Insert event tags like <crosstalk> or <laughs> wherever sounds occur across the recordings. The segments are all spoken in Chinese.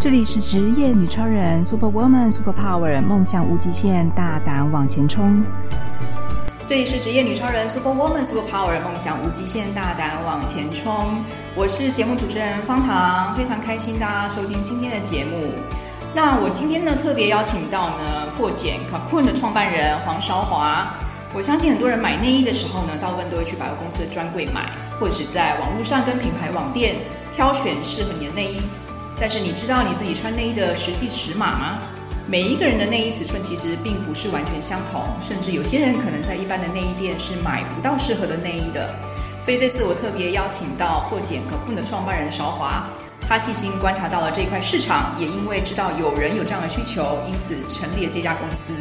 这里是职业女超人，Super Woman Super Power，梦想无极限，大胆往前冲。这里是职业女超人，Super Woman Super Power，梦想无极限，大胆往前冲。我是节目主持人方糖，非常开心大家收听今天的节目。那我今天呢，特别邀请到呢破茧 Cocoon 的创办人黄韶华。我相信很多人买内衣的时候呢，大部分都会去百货公司的专柜买，或者是在网络上跟品牌网店挑选适合你的内衣。但是你知道你自己穿内衣的实际尺码吗？每一个人的内衣尺寸其实并不是完全相同，甚至有些人可能在一般的内衣店是买不到适合的内衣的。所以这次我特别邀请到破茧可控的创办人韶华，他细心观察到了这块市场，也因为知道有人有这样的需求，因此成立了这家公司，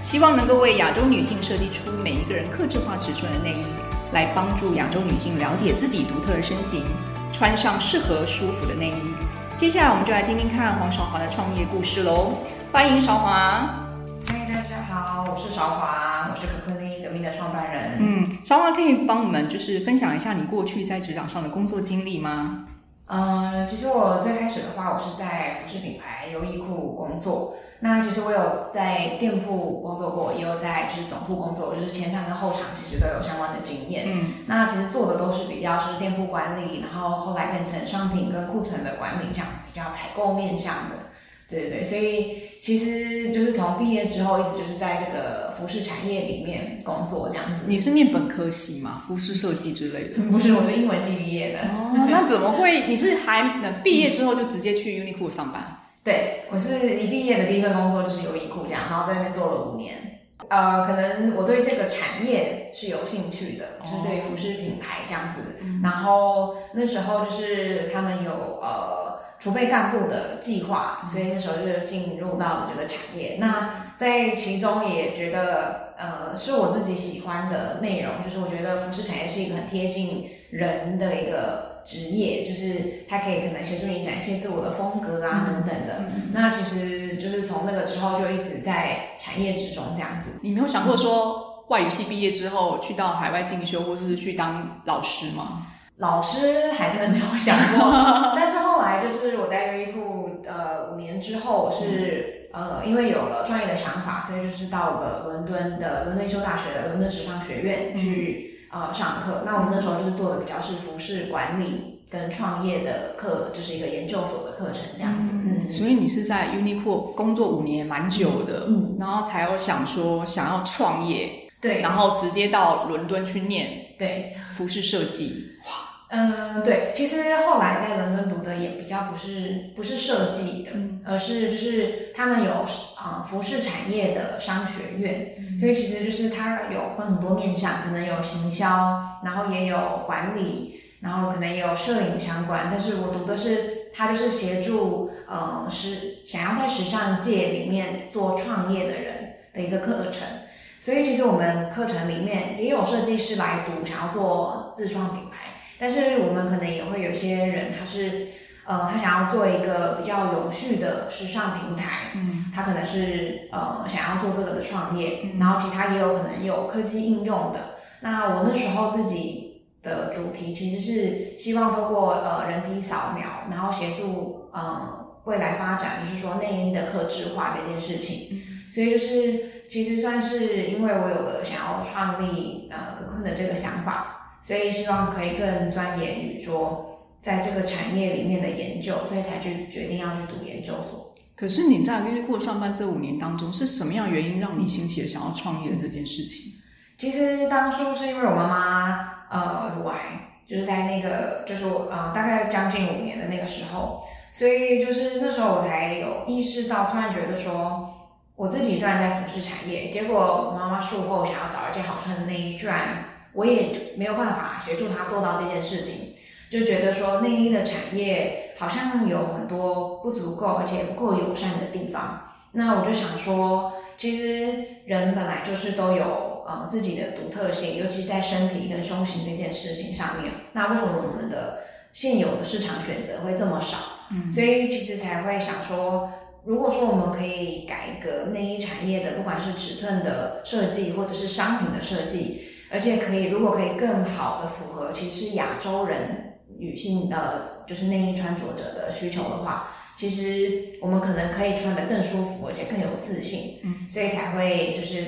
希望能够为亚洲女性设计出每一个人克制化尺寸的内衣，来帮助亚洲女性了解自己独特的身形，穿上适合舒服的内衣。接下来我们就来听听看黄韶华的创业故事喽。欢迎韶华。嗨，大家好，我是韶华，我是 Cocoon 内衣革命的创办人。嗯，韶华可以帮我们就是分享一下你过去在职场上的工作经历吗？嗯，其实我最开始的话，我是在服饰品牌优衣库工作。那其实我有在店铺工作过，也有在就是总部工作，就是前场跟后场其实都有相关的经验。嗯，那其实做的都是比较是店铺管理，然后后来变成商品跟库存的管理，像比较采购面向的。对对对，所以其实就是从毕业之后一直就是在这个服饰产业里面工作这样子。你是念本科系吗？服饰设计之类的？不是，我是英文系毕业的。哦，那怎么会？你是还毕业之后就直接去 Uniqlo 上班？对，我是一毕业的第一份工作就是优衣库这样，然后在那边做了五年。呃，可能我对这个产业是有兴趣的，哦、就是对于服饰品牌这样子。嗯、然后那时候就是他们有呃储备干部的计划，所以那时候就进入到了这个产业。那在其中也觉得呃是我自己喜欢的内容，就是我觉得服饰产业是一个很贴近人的一个。职业就是他可以可能协助你展现自我的风格啊等等的，嗯、那其实就是从那个之后就一直在产业之中这样子。你没有想过说外语系毕业之后去到海外进修，或者是去当老师吗？老师还真的没有想过，<laughs> 但是后来就是我在优衣库呃五年之后，我是、嗯、呃因为有了专业的想法，所以就是到了伦敦的伦敦一休大学的伦敦时尚学院去。呃，上课，那我们那时候就是做的比较是服饰管理跟创业的课，就是一个研究所的课程这样子。嗯，所以你是在 Uniqlo 工作五年，蛮久的，嗯，然后才有想说想要创业，对，然后直接到伦敦去念，对，服饰设计。哇，嗯，对，其实后来在伦敦读的也比较不是不是设计的，嗯，而是就是他们有啊、呃、服饰产业的商学院。所以其实就是它有分很多面向，可能有行销，然后也有管理，然后可能也有摄影相关。但是我读的是，它就是协助呃时想要在时尚界里面做创业的人的一个课程。所以其实我们课程里面也有设计师来读，想要做自创品牌，但是我们可能也会有些人他是。呃，他想要做一个比较有序的时尚平台，嗯，他可能是呃想要做这个的创业，嗯，然后其他也有可能有科技应用的。那我那时候自己的主题其实是希望透过呃人体扫描，然后协助呃未来发展，就是说内衣的客制化这件事情。嗯，所以就是其实算是因为我有了想要创立呃 Cocoon 的这个想法，所以希望可以更钻研于说。在这个产业里面的研究，所以才去决定要去读研究所。可是你在优衣库上班这五年当中，是什么样原因让你兴起了想要创业的这件事情？其实当初是因为我妈妈呃乳癌，就是在那个就是我呃大概将近五年的那个时候，所以就是那时候我才有意识到，突然觉得说，我自己虽然在服饰产业，结果我妈妈术后想要找一件好穿的内衣，居然我也没有办法协助他做到这件事情。就觉得说内衣的产业好像有很多不足够，而且不够友善的地方。那我就想说，其实人本来就是都有呃自己的独特性，尤其在身体跟胸型这件事情上面。那为什么我们的现有的市场选择会这么少？嗯，所以其实才会想说，如果说我们可以改革内衣产业的，不管是尺寸的设计或者是商品的设计，而且可以如果可以更好的符合其实是亚洲人。女性呃，就是内衣穿着者的需求的话，其实我们可能可以穿的更舒服，而且更有自信，嗯，所以才会就是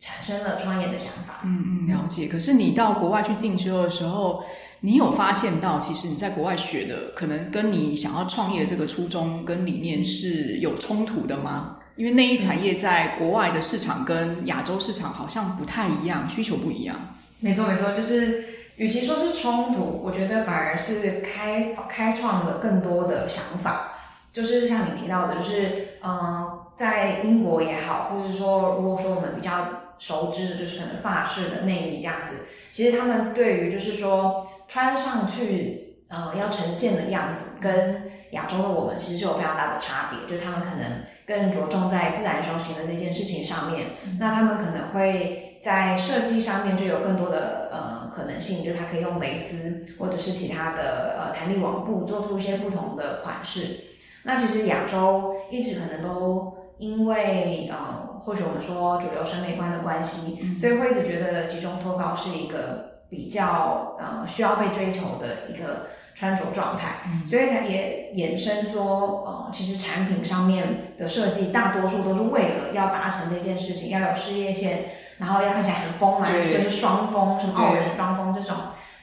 产生了创业的想法。嗯嗯，了解。可是你到国外去进修的时候，你有发现到，其实你在国外学的，可能跟你想要创业的这个初衷跟理念是有冲突的吗？因为内衣产业在国外的市场跟亚洲市场好像不太一样，需求不一样。没错没错，就是与其说是冲突，我觉得反而是开开创了更多的想法。就是像你提到的，就是嗯、在英国也好，或者说，如果说我们比较熟知的，就是可能法式的内衣这样子，其实他们对于就是说穿上去，呃，要呈现的样子，跟亚洲的我们其实就有非常大的差别。就是他们可能更着重在自然胸型的这件事情上面，那他们可能会在设计上面就有更多的呃可能性，就是它可以用蕾丝或者是其他的呃弹力网布做出一些不同的款式。那其实亚洲一直可能都因为呃，或许我们说主流审美观的关系，所以会一直觉得集中脱稿是一个比较呃需要被追求的一个穿着状态，所以才也衍生说呃，其实产品上面的设计大多数都是为了要达成这件事情，要有事业线，然后要看起来很丰满，就是双峰，什么傲人双峰这种，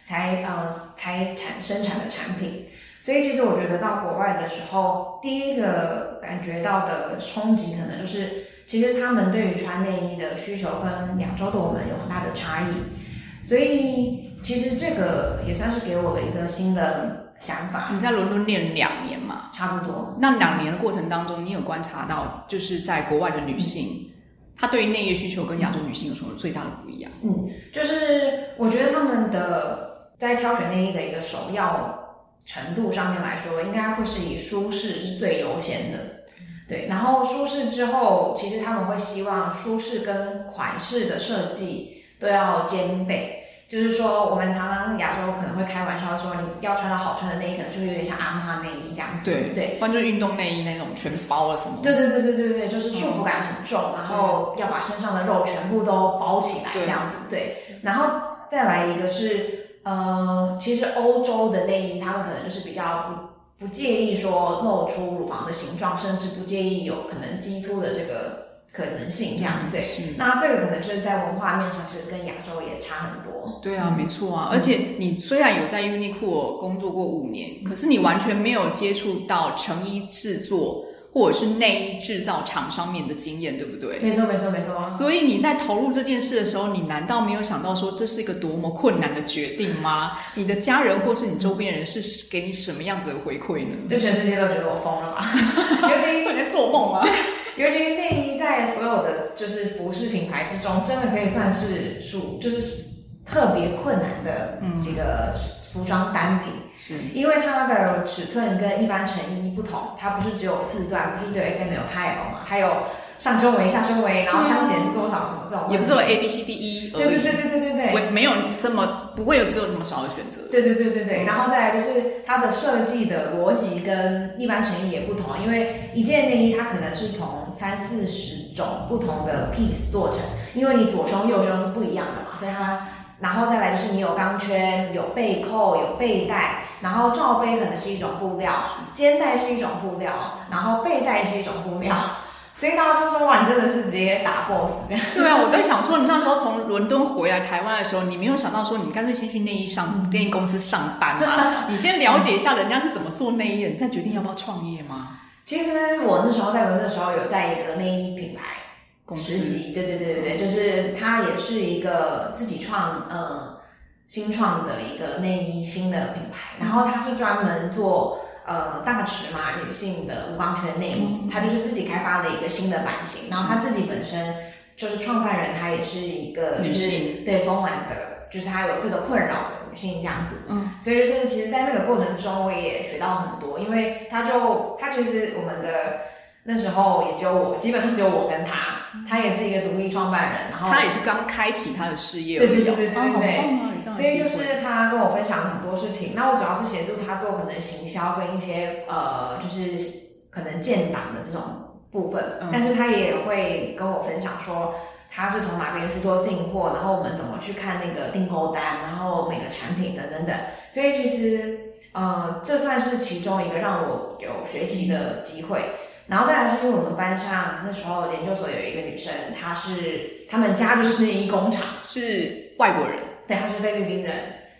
才呃才产生产的产品。所以其实我觉得到国外的时候，第一个感觉到的冲击，可能就是其实他们对于穿内衣的需求跟亚洲的我们有很大的差异。所以其实这个也算是给我的一个新的想法。你在伦敦念两年嘛？差不多。那两年的过程当中，你有观察到，就是在国外的女性，她对于内衣需求跟亚洲女性有什么最大的不一样？嗯，就是我觉得他们的在挑选内衣的一个首要。程度上面来说，应该会是以舒适是最优先的，对。然后舒适之后，其实他们会希望舒适跟款式的设计都要兼备。就是说，我们常常亚洲可能会开玩笑说，你要穿到好穿的内衣，可能就是有点像阿妈内衣这样子。对对，不然就是运动内衣那种全包了什么。对对对对对对，就是束缚感很重，然后要把身上的肉全部都包起来这样子。对，然后再来一个是。呃，其实欧洲的内衣，他们可能就是比较不不介意说露出乳房的形状，甚至不介意有可能激凸的这个可能性，这样对。那这个可能就是在文化面上，其实跟亚洲也差很多。对啊，没错啊。而且你虽然有在 Uniqlo 工作过五年，可是你完全没有接触到成衣制作。或者是内衣制造厂上面的经验，对不对？没错，没错，没错。所以你在投入这件事的时候，你难道没有想到说这是一个多么困难的决定吗？你的家人或是你周边人是给你什么样子的回馈呢？就全世界都觉得我疯了吧？<laughs> 尤其你在做梦吗？<laughs> 尤其饰品牌之中，真的可以算是属就是特别困难的几个。服装单品是，因为它的尺寸跟一般成衣不同，它不是只有四段，不是只有 S M L 叉 L 嘛，还有上胸围、下胸围，然后相减是多少什么这种，也不是有 A B C D E 对，对对对对对对。对，没有这么不会有只有这么少的选择，对对对对对，然后再来就是它的设计的逻辑跟一般成衣也不同，因为一件内衣它可能是从三四十种不同的 piece 做成，因为你左胸右胸是不一样的嘛，所以它。然后再来就是你有钢圈、有背扣、有背带，然后罩杯可能是一种布料，肩带是一种布料，然后背带是一种布料，<laughs> 所以大家就说哇，你真的是直接打 boss 这样。对啊，我在想说，你那时候从伦敦回来台湾的时候，你没有想到说，你干脆先去内衣上内衣公司上班嘛？<laughs> 你先了解一下人家是怎么做内衣的，你再决定要不要创业吗？其实我那时候在伦敦的时候，有在一个内衣品牌。实习，对对对对对，就是它也是一个自己创呃新创的一个内衣新的品牌，然后它是专门做呃大尺码女性的无钢圈内衣，它就是自己开发的一个新的版型，然后他自己本身就是创办人，他也是一个就是女性。对丰满的，就是他有这个困扰的女性这样子，嗯，所以就是其实，在那个过程中，我也学到很多，因为他就他其实我们的那时候也只有我，基本上只有我跟他。他也是一个独立创办人，然后他也是刚开启他的事业，对对对对对所以就是他跟我分享很多事情。那我主要是协助他做可能行销跟一些呃，就是可能建档的这种部分，嗯，但是他也会跟我分享说他是从哪边去做进货，然后我们怎么去看那个订购单，然后每个产品的等等。所以其实。呃，这算是其中一个让我有学习的机会。然后再来是因为我们班上那时候研究所有一个女生，她是他们家就是内衣工厂，是外国人，对，她是菲律宾人，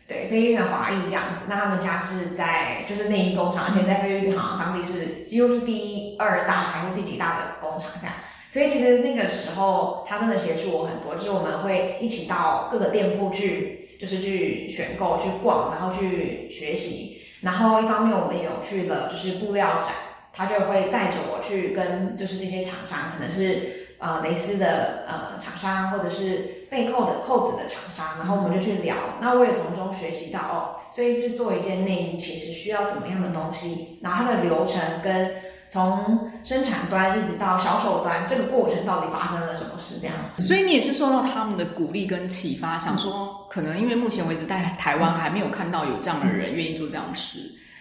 对，菲律宾的华裔这样子。那他们家是在就是内衣工厂，而且在菲律宾好像当地是几乎是第一、二大还是第几大的工厂这样。所以其实那个时候他真的协助我很多，就是我们会一起到各个店铺去，就是去选购、去逛，然后去学习。然后一方面我们也有去了就是布料展。他就会带着我去跟就是这些厂商，可能是呃蕾丝的呃厂商，或者是背扣的扣子的厂商，然后我们就去聊。那我也从中学习到哦，所以制作一件内衣其实需要怎么样的东西，然后它的流程跟从生产端一直到销售端这个过程到底发生了什么事，这样。所以你也是受到他们的鼓励跟启发，想说可能因为目前为止在台湾还没有看到有这样的人愿意做这样的事。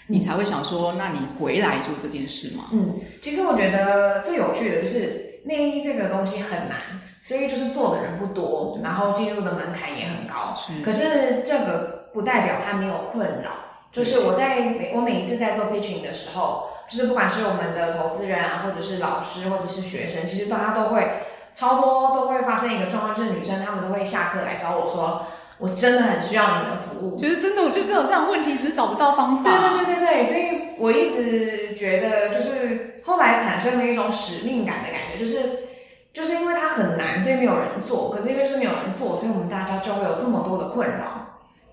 你才会想说，那你回来做这件事吗？嗯，其实我觉得最有趣的就是内衣这个东西很难，所以就是做的人不多，然后进入的门槛也很高。是。可是这个不代表它没有困扰。就是我在每我每一次在做 pitching 的时候，就是不管是我们的投资人啊，或者是老师，或者是学生，其实大家都会超多都会发生一个状况，就是女生她们都会下课来找我说。我真的很需要你的服务，就是真的，我就是有这样问题，只是找不到方法。对对对对对，所以我一直觉得，就是后来产生了一种使命感的感觉，就是就是因为它很难，所以没有人做。可是因为是没有人做，所以我们大家就会有这么多的困扰。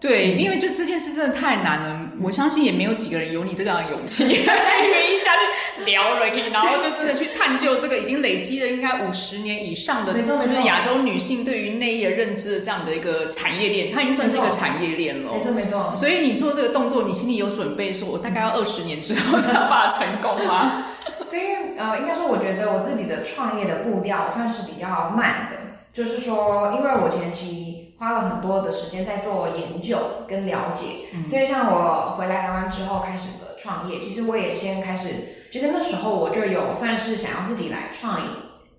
对，因为就这件事真的太难了，我相信也没有几个人有你这样的勇气，<laughs> 愿意下去聊了，然后就真的去探究这个已经累积了应该五十年以上的，就是亚洲女性对于内衣的认知的这样的一个产业链，它已经算是一个产业链了。没错没错。所以你做这个动作，你心里有准备，说我大概要二十年之后才能把它成功吗？<laughs> 所以呃，应该说我觉得我自己的创业的步调算是比较慢的，就是说因为我前期。花了很多的时间在做研究跟了解，嗯、所以像我回来台湾之后开始的创业，其实我也先开始，其实那时候我就有算是想要自己来创业，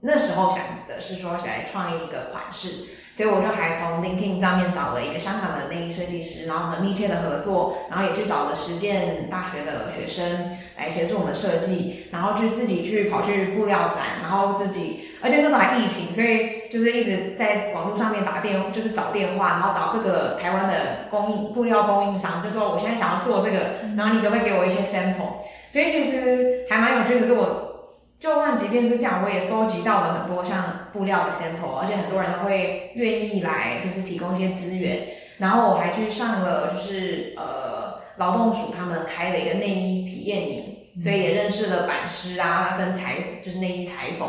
那时候想的是说想来创一个款式，所以我就还从 LinkedIn 上面找了一个香港的内衣设计师，然后很密切的合作，然后也去找了实践大学的学生来协助我们设计，然后就自己去跑去布料展，然后自己。而且那时候还疫情，所以就是一直在网络上面打电，就是找电话，然后找各个台湾的供应布料供应商，就说我现在想要做这个，然后你可不可以给我一些 sample？所以其实还蛮有趣的是，我就算即便是这样，我也收集到了很多像布料的 sample，而且很多人都会愿意来，就是提供一些资源。然后我还去上了，就是呃劳动署他们开了一个内衣体验营，所以也认识了版师啊，跟裁就是内衣裁缝。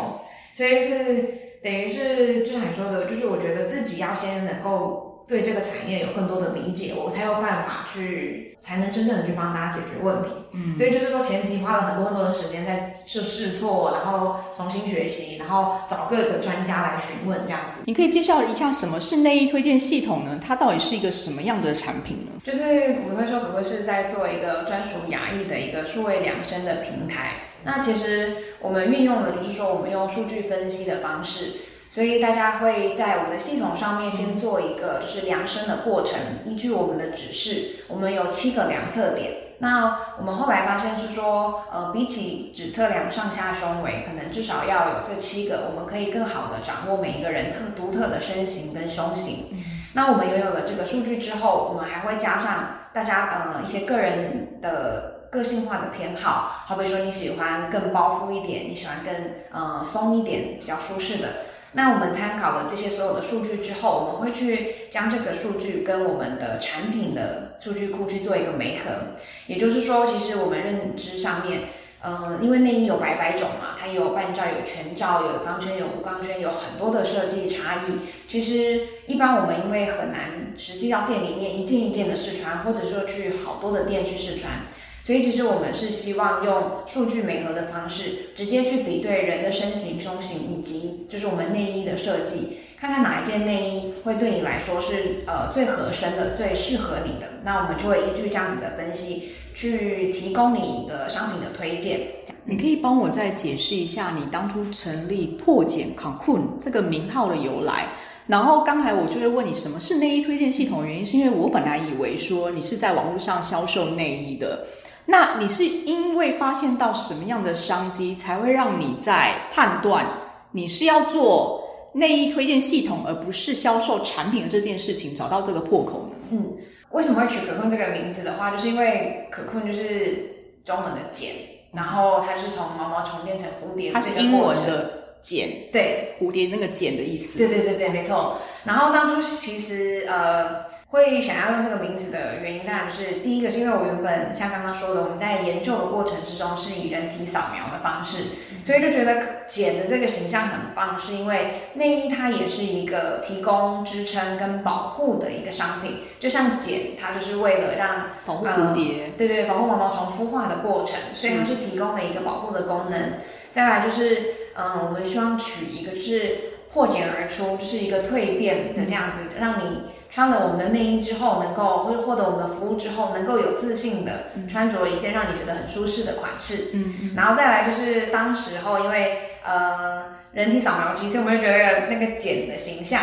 所以是等于是就像你说的，就是我觉得自己要先能够对这个产业有更多的理解，我才有办法去，才能真正的去帮大家解决问题。嗯，所以就是说前期花了很多很多的时间在试试错，然后重新学习，然后找各个专家来询问这样子。你可以介绍一下什么是内衣推荐系统呢？它到底是一个什么样的产品呢？就是我们会说，可不是在做一个专属亚裔的一个数位量身的平台。那其实我们运用的就是说，我们用数据分析的方式，所以大家会在我们的系统上面先做一个就是量身的过程，依据我们的指示，我们有七个量测点。那我们后来发现是说，呃，比起只测量上下胸围，可能至少要有这七个，我们可以更好的掌握每一个人特独特的身形跟胸型。那我们拥有了这个数据之后，我们还会加上大家呃一些个人的。个性化的偏好，好比说你喜欢更包覆一点，你喜欢更呃松一点，比较舒适的。那我们参考了这些所有的数据之后，我们会去将这个数据跟我们的产品的数据库去做一个媒合。也就是说，其实我们认知上面，呃，因为内衣有百百种嘛，它有半罩、有全罩、有钢圈、有无钢圈，有很多的设计差异。其实一般我们因为很难实际到店里面一件一件的试穿，或者说去好多的店去试穿。所以其实我们是希望用数据媒合的方式，直接去比对人的身形、胸型以及就是我们内衣的设计，看看哪一件内衣会对你来说是呃最合身的、最适合你的。那我们就会依据这样子的分析，去提供你一个商品的推荐。你可以帮我再解释一下你当初成立破茧 Con 这个名号的由来？然后刚才我就会问你什么是内衣推荐系统的原因，是因为我本来以为说你是在网络上销售内衣的，那你是因为发现到什么样的商机，才会让你在判断你是要做内衣推荐系统，而不是销售产品的这件事情，找到这个破口呢？嗯，为什么会取可坤这个名字的话，就是因为可坤就是中文的茧，然后它是从毛毛虫变成蝴蝶，它是英文的。茧，对，蝴蝶那个茧的意思。对对对对，没错。然后当初其实呃会想要用这个名字的原因，当然是第一个是因为我原本像刚刚说的，我们在研究的过程之中是以人体扫描的方式，所以就觉得茧的这个形象很棒，是因为内衣它也是一个提供支撑跟保护的一个商品，就像茧，它就是为了让保护蝴蝶，呃、对对，保护毛毛虫孵化的过程，所以它是提供了一个保护的功能。再来就是。嗯，我们希望取一个是破茧而出，就是一个蜕变的这样子，让你穿了我们的内衣之后，能够或者获得我们的服务之后，能够有自信的穿着一件让你觉得很舒适的款式。嗯嗯。然后再来就是当时候，因为呃人体扫描机，所以我们就觉得那个茧的形象。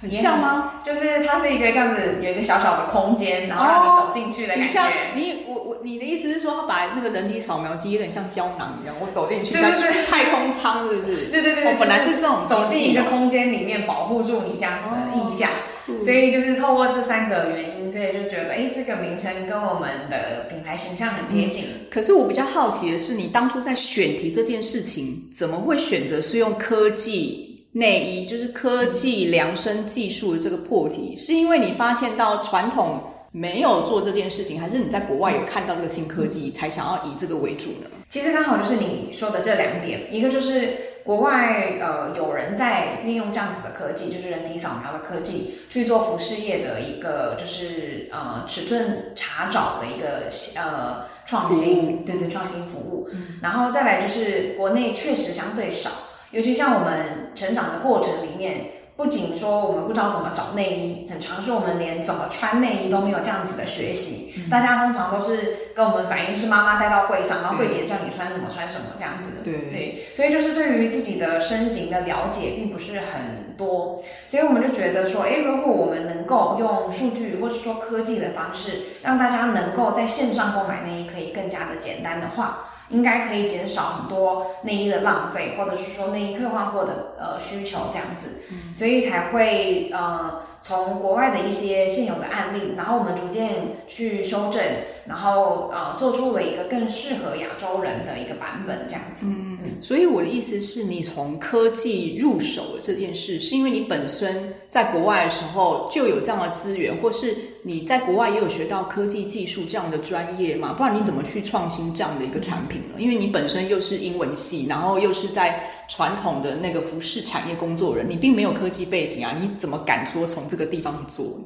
很像吗？就是它是一个这样子，有一个小小的空间，然后让你走进去的感觉。你像你我我你的意思是说，它把那个人体扫描机有点像胶囊一样，我走进去，对对对，太空舱是不是？对对对，我本来是这种走进一个空间里面，保护住你这样子的意象。所以就是透过这三个原因，所以就觉得，哎，这个名称跟我们的品牌形象很接近。可是我比较好奇的是，你当初在选题这件事情，怎么会选择是用科技？内衣就是科技量身技术的这个破题，是因为你发现到传统没有做这件事情，还是你在国外有看到这个新科技，才想要以这个为主呢？其实刚好就是你说的这两点，一个就是国外呃有人在运用这样子的科技，就是人体扫描的科技去做服饰业的一个就是呃尺寸查找的一个呃创新，对对创新服务，嗯，然后再来就是国内确实相对少。尤其像我们成长的过程里面，不仅说我们不知道怎么找内衣，很常是我们连怎么穿内衣都没有这样子的学习。嗯、大家通常都是跟我们反映，是妈妈带到柜上，然后柜姐叫你穿什么穿什么这样子的。对对，所以就是对于自己的身形的了解并不是很多，所以我们就觉得说，诶，如果我们能够用数据或者说科技的方式，让大家能够在线上购买内衣可以更加的简单的话。应该可以减少很多内衣的浪费，或者是说内衣退换货的呃需求这样子，嗯、所以才会呃从国外的一些现有的案例，然后我们逐渐去修正，然后呃做出了一个更适合亚洲人的一个版本这样子。嗯嗯。所以我的意思是你从科技入手的这件事，是因为你本身在国外的时候就有这样的资源，或是？你在国外也有学到科技技术这样的专业嘛？不然你怎么去创新这样的一个产品呢？因为你本身又是英文系，然后又是在传统的那个服饰产业工作人，你并没有科技背景啊，你怎么敢说从这个地方去做？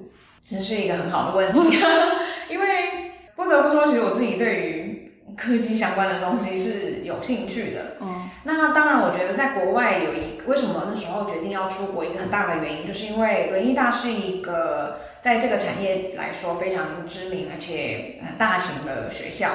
真是一个很好的问题，<laughs> 因为不得不说，其实我自己对于科技相关的东西是有兴趣的。嗯，那当然，我觉得在国外有一为什么那时候决定要出国，一个很大的原因，就是因为伦艺大是一个。在这个产业来说非常知名而且很大型的学校，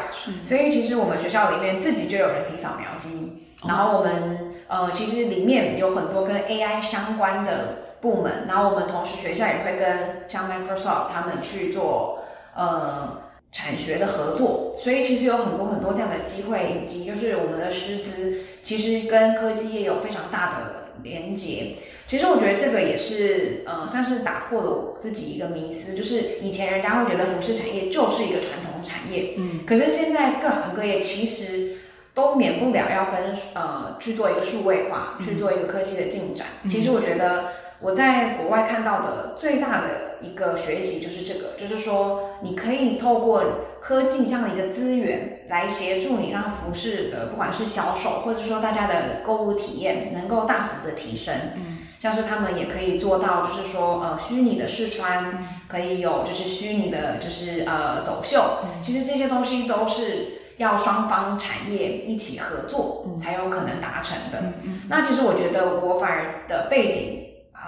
所以其实我们学校里面自己就有人体扫描机，然后我们呃其实里面有很多跟 AI 相关的部门，然后我们同时学校也会跟像 Microsoft 他们去做呃产学的合作，所以其实有很多很多这样的机会，以及就是我们的师资其实跟科技业有非常大的连结。其实我觉得这个也是，呃，算是打破了我自己一个迷思，就是以前人家会觉得服饰产业就是一个传统产业，嗯，可是现在各行各业其实都免不了要跟呃去做一个数位化，去做一个科技的进展。嗯，其实我觉得我在国外看到的最大的一个学习就是这个，就是说你可以透过科技这样的一个资源来协助你，让服饰的不管是销售，或者说大家的购物体验能够大幅的提升，嗯。像是他们也可以做到，就是说，呃，虚拟的试穿，可以有就是虚拟的，就是呃走秀。其实这些东西都是要双方产业一起合作才有可能达成的。那其实我觉得我反而的背景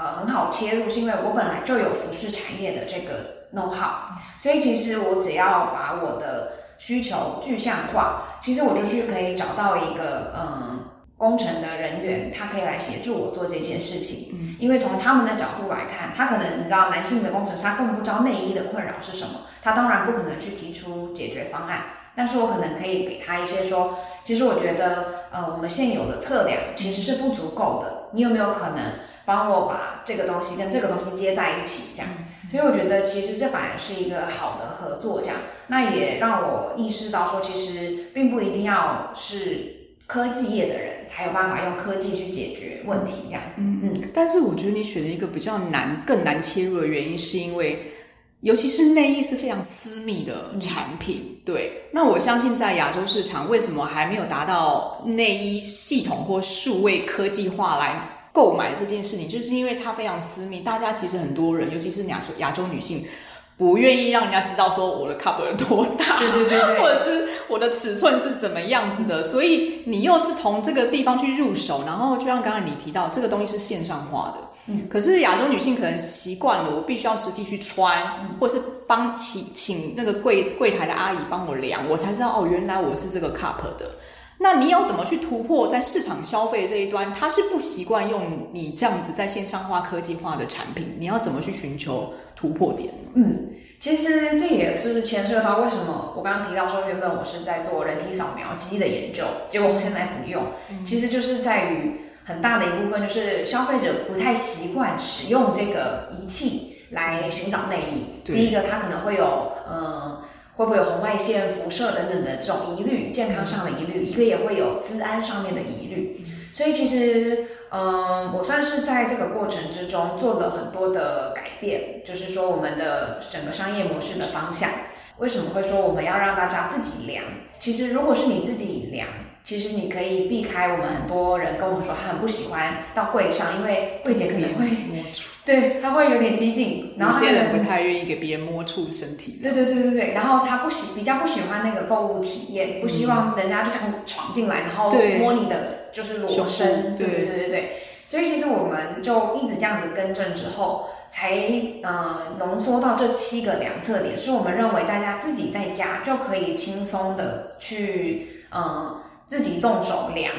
呃很好切入，是因为我本来就有服饰产业的这个 know how，所以其实我只要把我的需求具象化，其实我就去可以找到一个嗯。工程的人员，他可以来协助我做这件事情。嗯，因为从他们的角度来看，他可能你知道，男性的工程师他根本不知道内衣的困扰是什么，他当然不可能去提出解决方案。但是我可能可以给他一些说，其实我觉得，呃，我们现有的测量其实是不足够的。你有没有可能帮我把这个东西跟这个东西接在一起？这样，所以我觉得其实这反而是一个好的合作。这样，那也让我意识到说，其实并不一定要是。科技业的人才有办法用科技去解决问题，这样。嗯嗯。但是我觉得你选的一个比较难、更难切入的原因，是因为，尤其是内衣是非常私密的产品。嗯、对。那我相信在亚洲市场，为什么还没有达到内衣系统或数位科技化来购买这件事情，就是因为它非常私密。大家其实很多人，尤其是亚洲亚洲女性。不愿意让人家知道说我的 cup 有多大，对对对对，<laughs> 或者是我的尺寸是怎么样子的，所以你又是从这个地方去入手，然后就像刚刚你提到，这个东西是线上化的，嗯，可是亚洲女性可能习惯了，我必须要实际去穿，嗯、或是帮请请那个柜柜台的阿姨帮我量，我才知道哦，原来我是这个 cup 的。那你要怎么去突破在市场消费这一端？他是不习惯用你这样子在线上化、科技化的产品，你要怎么去寻求突破点呢？嗯，其实这也是牵涉到为什么我刚刚提到说，原本我是在做人体扫描机的研究，结果我现在不用，其实就是在于很大的一部分就是消费者不太习惯使用这个仪器来寻找内衣。第一个，他可能会有嗯。会不会有红外线辐射等等的这种疑虑，健康上的疑虑，一个也会有资安上面的疑虑。所以其实，嗯，我算是在这个过程之中做了很多的改变，就是说我们的整个商业模式的方向。为什么会说我们要让大家自己量？其实如果是你自己量，其实你可以避开我们很多人跟我们说他很不喜欢到柜上，因为柜姐可能会，对，他会有点激进，然后有些人不太愿意给别人摸触身体。对对对对对，然后他不喜比较不喜欢那个购物体验，不希望人家就这样闯进来，然后摸你的就是裸身。对对对对对，所以其实我们就一直这样子更正之后，才呃浓缩到这七个量测点，是我们认为大家自己在家就可以轻松的去呃。自己动手量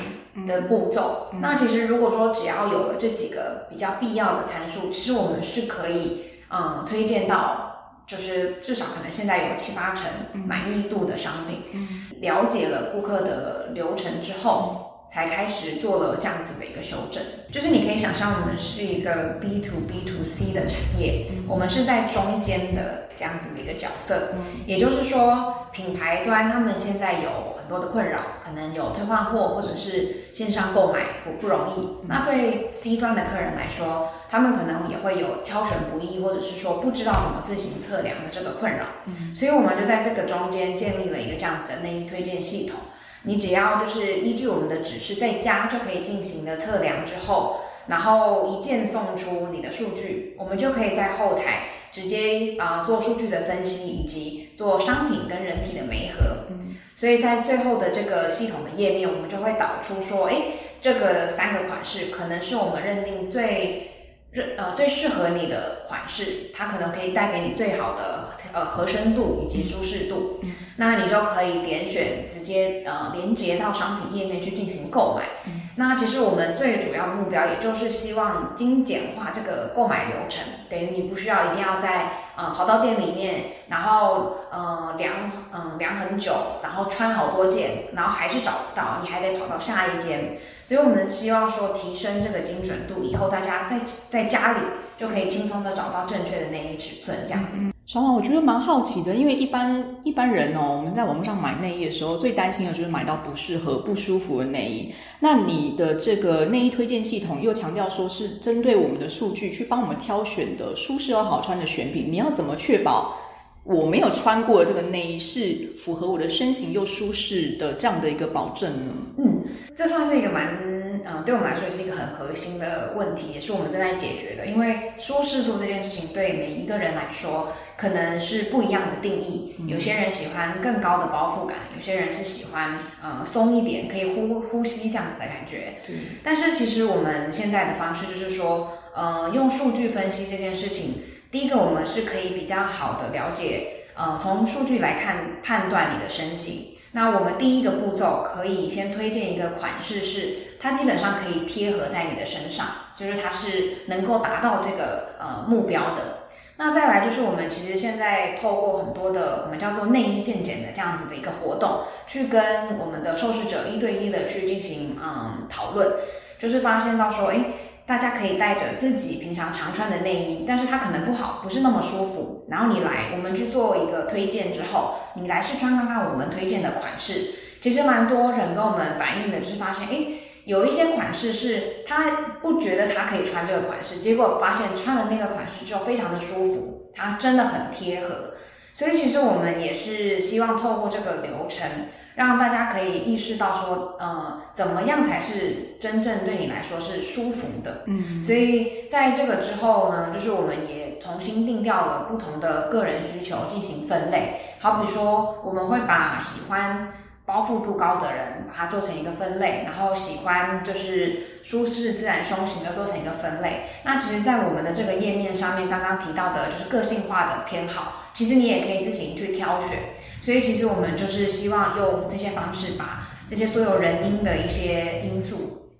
的步骤，嗯、那其实如果说只要有了这几个比较必要的参数，其实我们是可以嗯推荐到，就是至少可能现在有七八成满意度的商品。嗯、了解了顾客的流程之后，才开始做了这样子的一个修正。就是你可以想象，我们是一个 B to B to C 的产业，我们是在中间的这样子的一个角色。也就是说，品牌端他们现在有。很多的困扰，可能有退换货或者是线上购买不不容易。那对 C 端的客人来说，他们可能也会有挑选不易，或者是说不知道怎么自行测量的这个困扰。嗯，所以我们就在这个中间建立了一个这样子的内衣推荐系统。你只要就是依据我们的指示，在家就可以进行的测量之后，然后一键送出你的数据，我们就可以在后台直接啊、呃、做数据的分析，以及做商品跟人体的媒合。嗯。所以在最后的这个系统的页面，我们就会导出说，哎，这个三个款式可能是我们认定最认呃最适合你的款式，它可能可以带给你最好的呃合身度以及舒适度。嗯、那你就可以点选直接呃连接到商品页面去进行购买。嗯、那其实我们最主要的目标，也就是希望精简化这个购买流程，等于你不需要一定要在。嗯，跑到店里面，然后嗯量嗯量很久，然后穿好多件，然后还是找不到，你还得跑到下一间。所以我们希望说提升这个精准度，以后大家在在家里就可以轻松的找到正确的内衣尺寸，这样子。小黄，我觉得蛮好奇的，因为一般一般人哦，我们在网络上买内衣的时候，最担心的就是买到不适合、不舒服的内衣。那你的这个内衣推荐系统又强调说是针对我们的数据去帮我们挑选的舒适而好穿的选品，你要怎么确保我没有穿过的这个内衣是符合我的身形又舒适的这样的一个保证呢？嗯，这算是一个蛮。嗯，对我们来说也是一个很核心的问题，也是我们正在解决的。因为舒适度这件事情对每一个人来说可能是不一样的定义。嗯、有些人喜欢更高的包覆感，有些人是喜欢呃松一点，可以呼呼吸这样子的感觉。对。但是其实我们现在的方式就是说，呃，用数据分析这件事情，第一个我们是可以比较好的了解，呃，从数据来看判断你的身形。那我们第一个步骤可以先推荐一个款式是，它基本上可以贴合在你的身上，就是它是能够达到这个呃目标的。那再来就是我们其实现在透过很多的我们叫做内衣健检的这样子的一个活动，去跟我们的受试者一对一的去进行嗯讨论，就是发现到说，诶，大家可以带着自己平常常穿的内衣，但是它可能不好，不是那么舒服。然后你来，我们去做一个推荐之后，你来试穿看看我们推荐的款式。其实蛮多人跟我们反映的，就是发现，诶。有一些款式是他不觉得他可以穿这个款式，结果发现穿了那个款式之后非常的舒服，它真的很贴合。所以其实我们也是希望透过这个流程，让大家可以意识到说，呃，怎么样才是真正对你来说是舒服的。嗯，所以在这个之后呢，就是我们也重新定调了不同的个人需求进行分类。好比说，我们会把喜欢。包覆度高的人，把它做成一个分类，然后喜欢就是舒适自然胸型的做成一个分类。那其实，在我们的这个页面上面，刚刚提到的就是个性化的偏好，其实你也可以自行去挑选。所以，其实我们就是希望用这些方式，把这些所有人因的一些因素，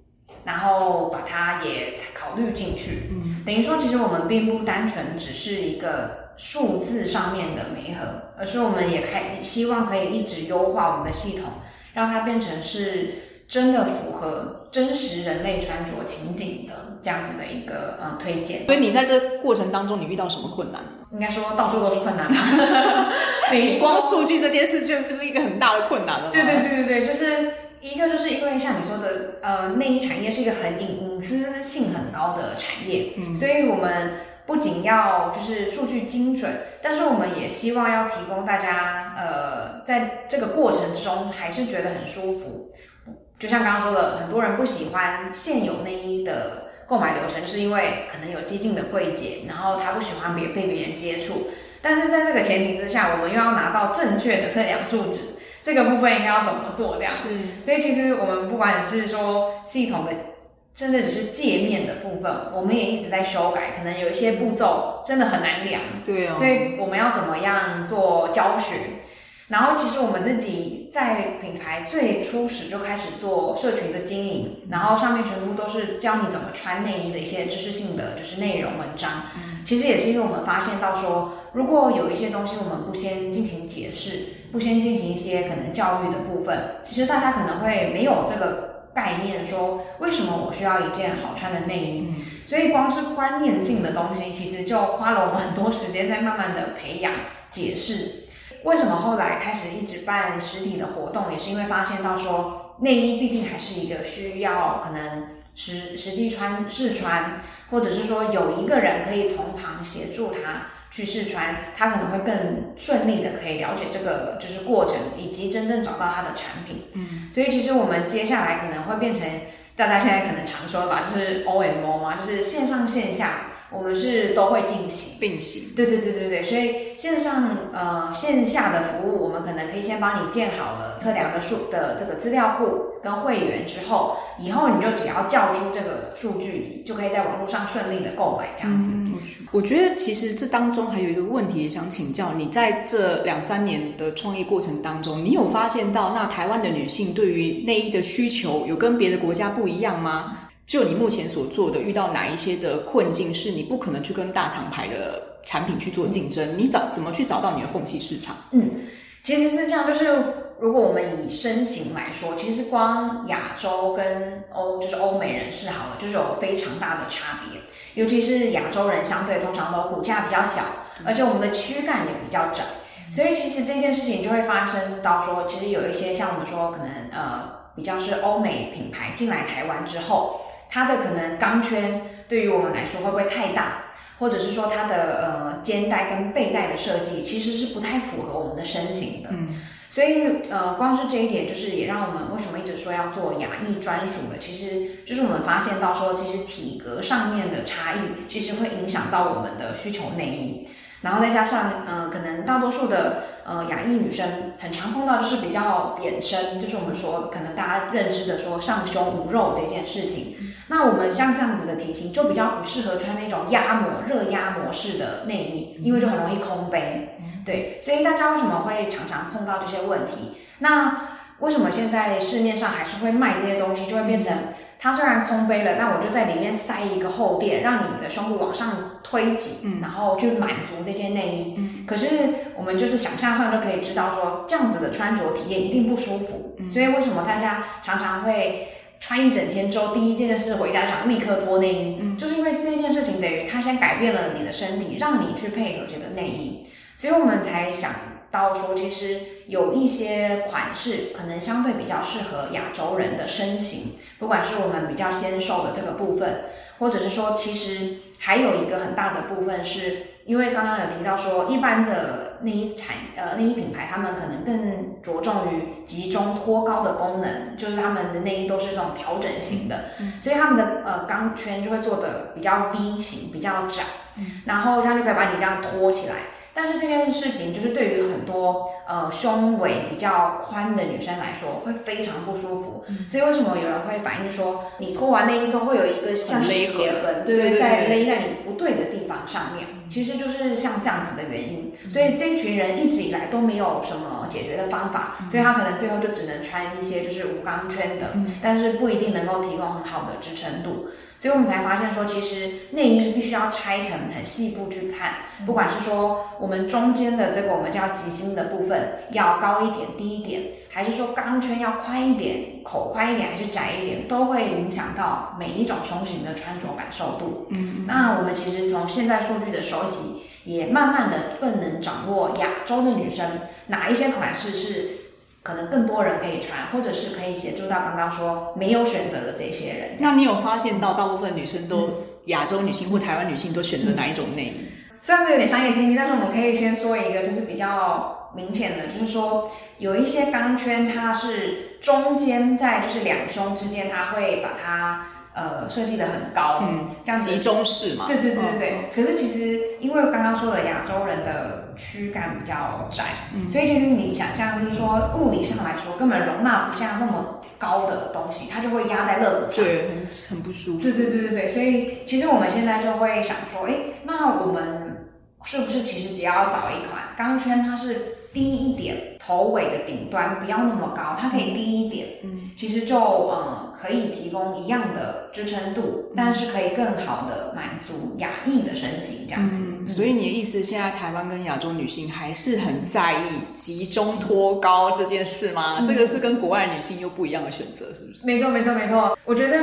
然后把它也考虑进去。嗯，等于说，其实我们并不单纯只是一个。数字上面的媒合，而是我们也开希望可以一直优化我们的系统，让它变成是真的符合真实人类穿着情景的这样子的一个嗯推荐。所以你在这过程当中，你遇到什么困难？应该说到处都是困难。<laughs> 你光数据这件事就是一个很大的困难了。对对对对对，就是一个就是因为像你说的，呃，内衣产业是一个很隐隐私性很高的产业，嗯，所以我们。不仅要就是数据精准，但是我们也希望要提供大家，呃，在这个过程中还是觉得很舒服。就像刚刚说的，很多人不喜欢现有内衣的购买流程，就是因为可能有激进的柜姐，然后他不喜欢别被别人接触。但是在这个前提之下，我们又要拿到正确的测量数值，这个部分应该要怎么做？这样，是。所以其实我们不管是说系统的。甚至只是界面的部分，我们也一直在修改，可能有一些步骤真的很难量。对啊，所以我们要怎么样做教学？然后其实我们自己在品牌最初始就开始做社群的经营，然后上面全部都是教你怎么穿内衣的一些知识性的就是内容文章。其实也是因为我们发现到说，如果有一些东西我们不先进行解释，不先进行一些可能教育的部分，其实大家可能会没有这个。概念说，为什么我需要一件好穿的内衣？嗯，所以光是观念性的东西，其实就花了我们很多时间在慢慢的培养解释。为什么后来开始一直办实体的活动，也是因为发现到说，内衣毕竟还是一个需要可能实实际穿试穿，或者是说有一个人可以从旁协助他。去试穿，他可能会更顺利的可以了解这个就是过程，以及真正找到他的产品。嗯，所以其实我们接下来可能会变成大家现在可能常说吧，就是 OMO 嘛，就是线上线下。我们是都会进行并行，对对对对对，所以线上呃线下的服务，我们可能可以先帮你建好了测量的数的这个资料库跟会员之后，以后你就只要叫出这个数据，就可以在网络上顺利的购买这样子。嗯，我觉得其实这当中还有一个问题也想请教你，在这两三年的创业过程当中，你有发现到那台湾的女性对于内衣的需求有跟别的国家不一样吗？就你目前所做的，遇到哪一些的困境，是你不可能去跟大厂牌的产品去做竞争？你找怎么去找到你的缝隙市场？嗯，其实是这样，就是如果我们以身形来说，其实光亚洲跟欧就是欧美人士好了，就是有非常大的差别。尤其是亚洲人，相对通常都骨架比较小，而且我们的躯干也比较窄，所以其实这件事情就会发生到说，其实有一些像我们说可能呃比较是欧美品牌进来台湾之后。它的可能钢圈对于我们来说会不会太大，或者是说它的呃肩带跟背带的设计其实是不太符合我们的身形的，嗯，所以呃光是这一点就是也让我们为什么一直说要做亚裔专属的，其实就是我们发现到说其实体格上面的差异其实会影响到我们的需求内衣，然后再加上呃可能大多数的。呃，亚裔女生很常碰到就是比较扁身，就是我们说可能大家认知的说上胸无肉这件事情。那我们像这样子的体型就比较不适合穿那种压模、热压模式的内衣，因为就很容易空杯。对，所以大家为什么会常常碰到这些问题？那为什么现在市面上还是会卖这些东西？就会变成它虽然空杯了，但我就在里面塞一个厚垫，让你的胸部往上推挤，然后去满足这件内衣。嗯。可是我们就是想象上就可以知道说，这样子的穿着体验一定不舒服。所以为什么大家常常会穿一整天之后，第一件事回家想立刻脱内衣？嗯。就是因为这件事情等于它先改变了你的身体，让你去配合这个内衣，所以我们才想。到说，其实有一些款式可能相对比较适合亚洲人的身形，不管是我们比较纤瘦的这个部分，或者是说，其实还有一个很大的部分是，因为刚刚有提到说，一般的内衣产呃内衣品牌，他们可能更着重于集中托高的功能，就是他们的内衣都是这种调整型的，所以他们的呃钢圈就会做的比较 V 型，比较窄，然后他就可以把你这样托起来。但是这件事情就是对于很多呃胸围比较宽的女生来说会非常不舒服，嗯、所以为什么有人会反映说你脱完内衣之后会有一个像血痕，对对，对，在勒在你不对的地方上面，其实就是像这样子的原因。所以这群人一直以来都没有什么解决的方法，所以他可能最后就只能穿一些就是无钢圈的，但是不一定能够提供很好的支撑度。所以我们才发现说，其实内衣必须要拆成很细部去看，不管是说我们中间的这个我们叫极心的部分要高一点、低一点，还是说钢圈要宽一点、口宽一点还是窄一点，都会影响到每一种胸型的穿着感受度。嗯，那我们其实从现在数据的收集，也慢慢的更能掌握亚洲的女生哪一些款式是。可能更多人可以穿，或者是可以协助到刚刚说没有选择的这些人。那你有发现到大部分女生都亚洲女性或台湾女性都选择哪一种内衣？虽然是有点商业机密，但是我们可以先说一个，就是比较明显的，就是说有一些钢圈，它是中间在就是两胸之间，它会把它。呃，设计的很高，嗯，这样子集中式嘛，对对对对对。哦、可是其实，因为刚刚说的亚洲人的躯干比较窄，嗯，所以其实你想象就是说，物理上来说，根本容纳不下那么高的东西，它就会压在肋骨上，对，很很不舒服。对对对对对，所以其实我们现在就会想说，哎，那我们是不是其实只要找一款钢圈，它是低一点，头尾的顶端不要那么高，它可以低一点，嗯，其实就嗯。可以提供一样的支撑度，但是可以更好的满足亚裔的身形这样子。嗯，所以你的意思，现在台湾跟亚洲女性还是很在意集中托高这件事吗？嗯，这个是跟国外女性又不一样的选择，是不是？没错，没错，没错。我觉得，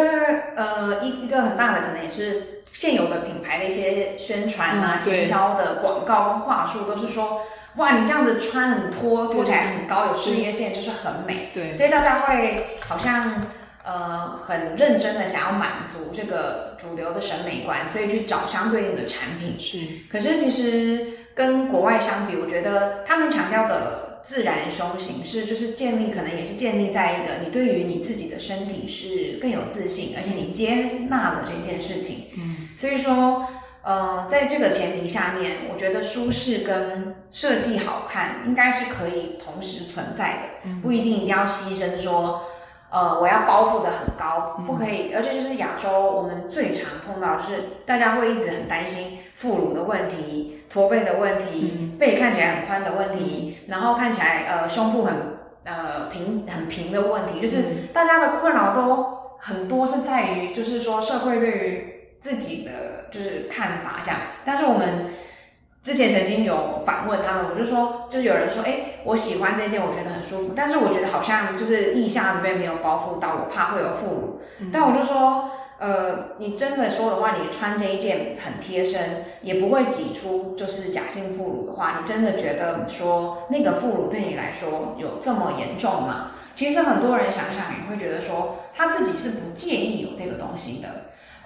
呃，一一个很大的可能也是现有的品牌的一些宣传啊、行销的广告跟话术，都是说，哇，你这样子穿很拖，拖起来很高，有事业线，就是很美。对，所以大家会好像。呃，很认真的想要满足这个主流的审美观，所以去找相对应的产品。是，可是其实跟国外相比，我觉得他们强调的自然胸型是，就是建立，可能也是建立在一个你对于你自己的身体是更有自信，而且你接纳了这件事情。嗯，所以说，呃，在这个前提下面，我觉得舒适跟设计好看应该是可以同时存在的，嗯，不一定一定要牺牲说。呃，我要包覆的很高，不可以，而且就是亚洲，我们最常碰到就是大家会一直很担心副乳的问题、驼背的问题、嗯、背看起来很宽的问题，然后看起来呃胸部很呃平很平的问题，就是大家的困扰都很多是在于就是说社会对于自己的就是看法这样，但是我们。之前曾经有访问他们，我就说，就有人说，哎，我喜欢这件，我觉得很舒服，但是我觉得好像就是腋下这边没有包覆到，我怕会有副乳。嗯、但我就说，呃，你真的说的话，你穿这一件很贴身，也不会挤出就是假性副乳的话，你真的觉得说那个副乳对你来说有这么严重吗？其实很多人想想也会觉得说，他自己是不介意有这个东西的，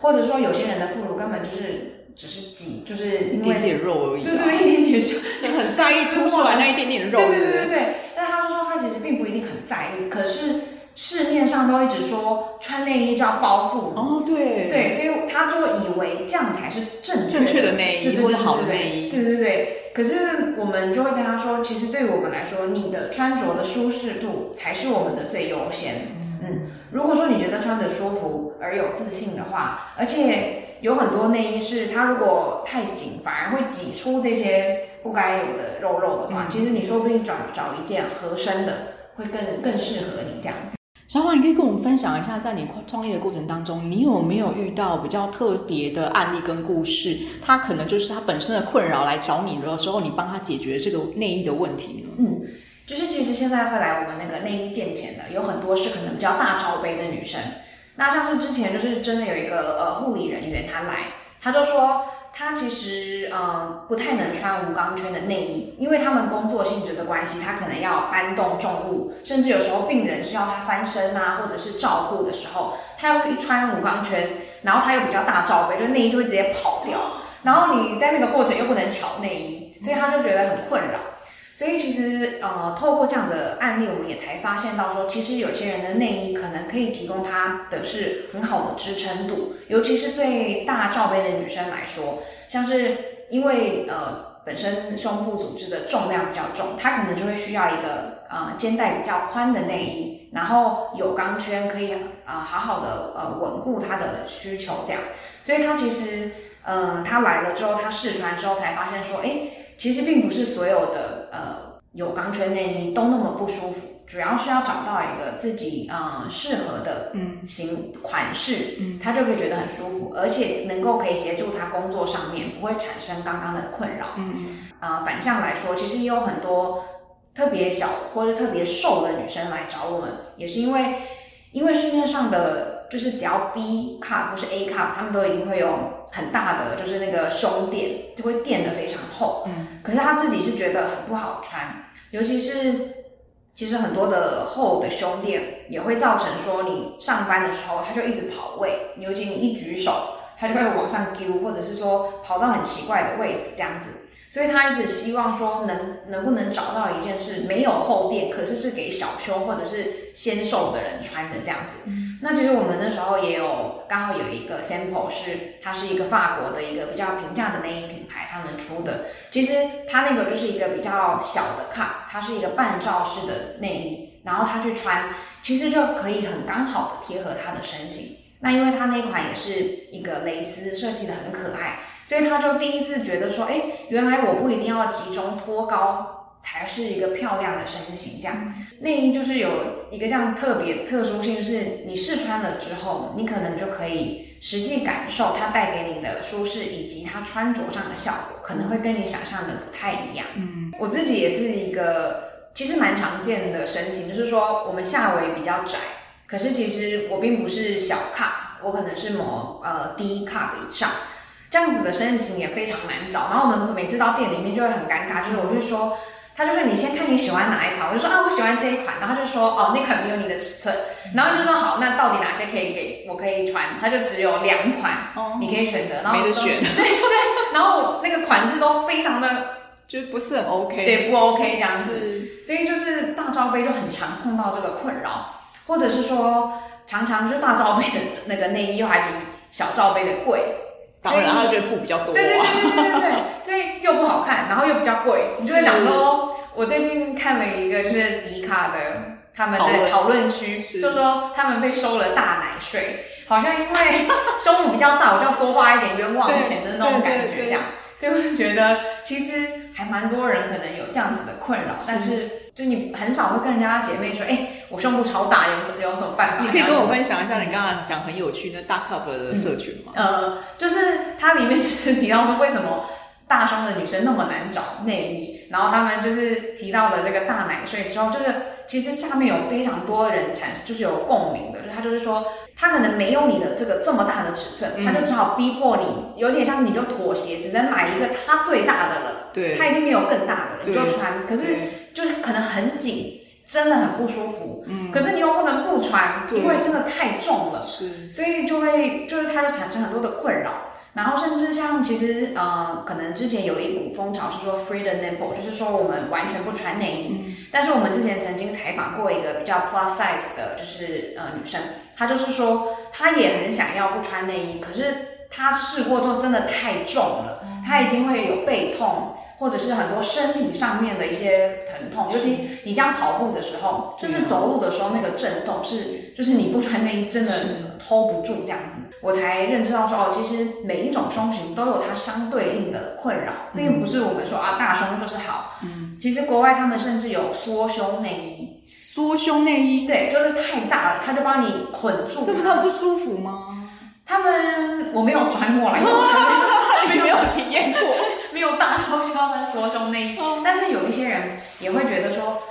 或者说有些人的副乳根本就是。只是挤，就是一点点肉而已。对对，对，一点点肉，<laughs> 就很在意凸出来那一点点肉。对对对对对。但他就说，他其实并不一定很在意。可是市面上都一直说穿内衣就要包腹。哦，对。对，所以他就以为这样才是正正确的内衣或者好的内衣。对对对。可是我们就会跟他说，其实对于我们来说，你的穿着的舒适度才是我们的最优先。嗯，如果说你觉得穿的舒服而有自信的话，而且。有很多内衣是它如果太紧，反而会挤出这些不该有的肉肉的话，嗯、其实你说不定找找一件合身的会更更适合你这样。小华，你可以跟我们分享一下，在你创业的过程当中，你有没有遇到比较特别的案例跟故事？他可能就是他本身的困扰来找你的时候，你帮他解决这个内衣的问题呢？嗯，就是其实现在会来我们那个内衣健检的，有很多是可能比较大罩杯的女生。那像是之前就是真的有一个呃护理人员，他来，他就说。他其实呃不太能穿无钢圈的内衣，因为他们工作性质的关系，他可能要搬动重物，甚至有时候病人需要他翻身啊，或者是照顾的时候，他要是一穿无钢圈，然后他又比较大罩杯，就内衣就会直接跑掉，然后你在那个过程又不能乔内衣，所以他就觉得很困扰。所以其实，呃，透过这样的案例，我们也才发现到说，其实有些人的内衣可能可以提供他的是很好的支撑度，尤其是对大罩杯的女生来说，像是因为呃本身胸部组织的重量比较重，她可能就会需要一个呃肩带比较宽的内衣，然后有钢圈可以啊、呃、好好的呃稳固她的需求这样。所以她其实，嗯、呃，她来了之后，她试穿之后才发现说，哎。其实并不是所有的呃有钢圈内衣都那么不舒服，主要是要找到一个自己嗯适合的嗯。型款式，嗯，他就可以觉得很舒服，而且能够可以协助他工作上面不会产生刚刚的困扰，嗯嗯，呃反向来说，其实也有很多特别小或者特别瘦的女生来找我们，也是因为因为市面上的。就是只要 B cup 或是 A cup，他们都一定会有很大的，就是那个胸垫，就会垫的非常厚。嗯，可是他自己是觉得很不好穿，尤其是其实很多的厚的胸垫也会造成说你上班的时候，他就一直跑位，尤其你一举手，他就会往上丢，或者是说跑到很奇怪的位置这样子。所以他一直希望说能能不能找到一件是没有厚垫，可是是给小胸或者是纤瘦的人穿的这样子。那其实我们那时候也有刚好有一个 sample 是它是一个法国的一个比较平价的内衣品牌，他们出的。其实它那个就是一个比较小的 cup，它是一个半罩式的内衣，然后他去穿，其实就可以很刚好的贴合他的身形。那因为它那款也是一个蕾丝设计的很可爱。所以他就第一次觉得说，哎，原来我不一定要集中托高才是一个漂亮的身形。这样内衣就是有一个这样特别特殊性，就是你试穿了之后，你可能就可以实际感受它带给你的舒适，以及它穿着上的效果，可能会跟你想象的不太一样。嗯，我自己也是一个其实蛮常见的身形，就是说我们下围比较窄，可是其实我并不是小 cup，我可能是某呃低 cup 以上。这样子的身形也非常难找，然后我们每次到店里面就会很尴尬，就是我就说，他就说你先看你喜欢哪一款，我就说啊我喜欢这一款，然后他就说哦那款没有你的尺寸，然后就说好，那到底哪些可以给我可以穿？他就只有两款，你可以选择，然后没得选，对 <laughs> 对，然后我那个款式都非常的就不是很 OK，对不 OK 这样子，所以就是大罩杯就很常碰到这个困扰，或者是说常常就是大罩杯的那个内衣又还比小罩杯的贵。所以然后觉得布比较多，啊，对对对对对对，所以又不好看，然后又比较贵，你就会想说，我最近看了一个就是迪卡的他们的讨论区，就说他们被收了大奶税，好像因为收入比较大，我就要多花一点冤枉钱的那种感觉，这样，所以我就觉得其实还蛮多人可能有这样子的困扰，但是。就你很少会跟人家姐妹说，哎、欸，我胸部超大，有什有什么办法？你可以跟我分享一下你刚刚讲很有趣那大 cup 的社群吗？嗯、呃，就是它里面就是提到说，为什么大胸的女生那么难找内衣，然后他们就是提到了这个大奶睡之后，就是其实下面有非常多人产生就是有共鸣的，就是他就是说，他可能没有你的这个这么大的尺寸，他就只好逼迫你，有点像你就妥协，只能买一个他最大的了，对，他已经没有更大的了，你就穿，可是。就是可能很紧，真的很不舒服。嗯，可是你又不能不穿，因为真的太重了。是，所以就会就是它就产生很多的困扰。然后甚至像其实呃，可能之前有一股风潮是说 free the nipple，就是说我们完全不穿内衣。嗯，但是我们之前曾经采访过一个比较 plus size 的，就是呃女生，她就是说她也很想要不穿内衣，可是她试过之后真的太重了，她已经会有背痛。或者是很多身体上面的一些疼痛，尤其你这样跑步的时候，甚至走路的时候那个震动是，就是你不穿内衣真的 hold 不住这样子。我才认知到说哦，其实每一种胸型都有它相对应的困扰，并不是我们说啊大胸就是好。嗯，其实国外他们甚至有缩胸内衣，缩胸内衣，对，就是太大了，他就帮你捆住，这不是很不舒服吗？他们我没有穿过来，<laughs> 你没有体验过，没有大到需要穿缩胸内衣，但是有一些人也会觉得说。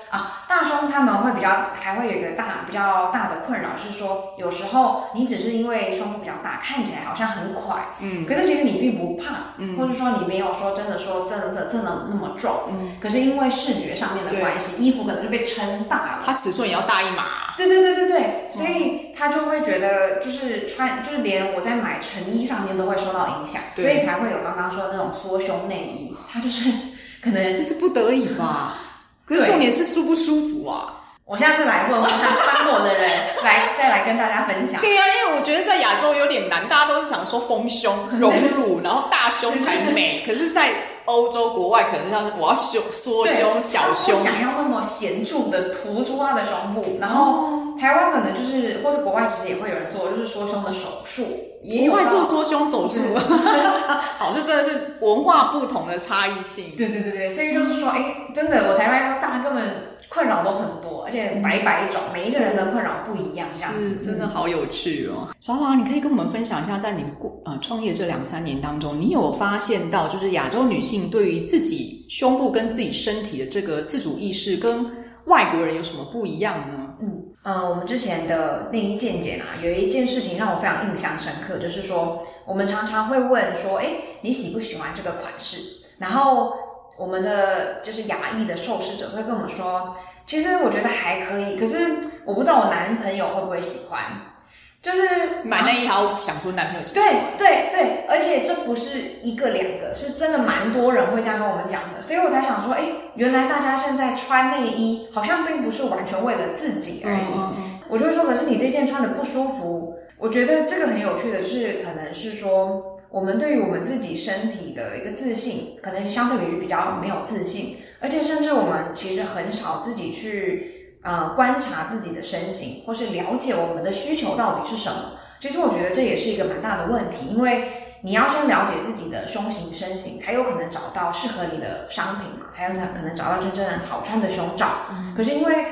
啊，大胸他们会比较，还会有一个大比较大的困扰是说，有时候你只是因为胸部比较大，看起来好像很快，嗯，可是其实你并不胖，嗯，或者说你没有说真的说真的真的那么壮，嗯，可是因为视觉上面的关系，衣服可能就被撑大了，它尺寸也要大一码，对对对对对，所以他就会觉得就是穿，就是连我在买成衣上面都会受到影响，所以才会有刚刚说的那种缩胸内衣，它就是可能那是不得已吧。可是重点是舒不舒服啊！我下次来问问看穿过的人，来再来跟大家分享。对呀、啊，因为我觉得在亚洲有点难，大家都是想说丰胸、隆乳，然后大胸才美。<laughs> 可是，在欧洲国外，可能像我要修缩胸、小胸，想要那么显著的突出他的胸部。然后台湾可能就是，或者国外其实也会有人做，就是缩胸的手术。也会做缩胸手术，<laughs> 好，这真的是文化不同的差异性。对对对对，所以就是说，哎，真的，我台湾大根本困扰都很多，而且百百种，每一个人的困扰不一样，这样子是真的好有趣哦。小华，你可以跟我们分享一下，在你过呃创业这两三年当中，你有发现到，就是亚洲女性对于自己胸部跟自己身体的这个自主意识，跟外国人有什么不一样呢？嗯。呃，我们之前的内衣健检啊，有一件事情让我非常印象深刻，就是说，我们常常会问说，诶，你喜不喜欢这个款式？然后我们的就是亚裔的受试者会跟我们说，其实我觉得还可以，可是我不知道我男朋友会不会喜欢。就是买内衣还要想出男朋友喜欢。对对对，而且这不是一个两个，是真的蛮多人会这样跟我们讲的，所以我才想说，哎，原来大家现在穿内衣好像并不是完全为了自己而已。嗯嗯。我就会说，可是你这件穿的不舒服，我觉得这个很有趣的是，可能是说我们对于我们自己身体的一个自信，可能相对于比较没有自信，而且甚至我们其实很少自己去。呃，观察自己的身形，或是了解我们的需求到底是什么？其实我觉得这也是一个蛮大的问题，因为你要先了解自己的胸型、身形，才有可能找到适合你的商品嘛，才有可能找到真正好穿的胸罩。嗯。可是因为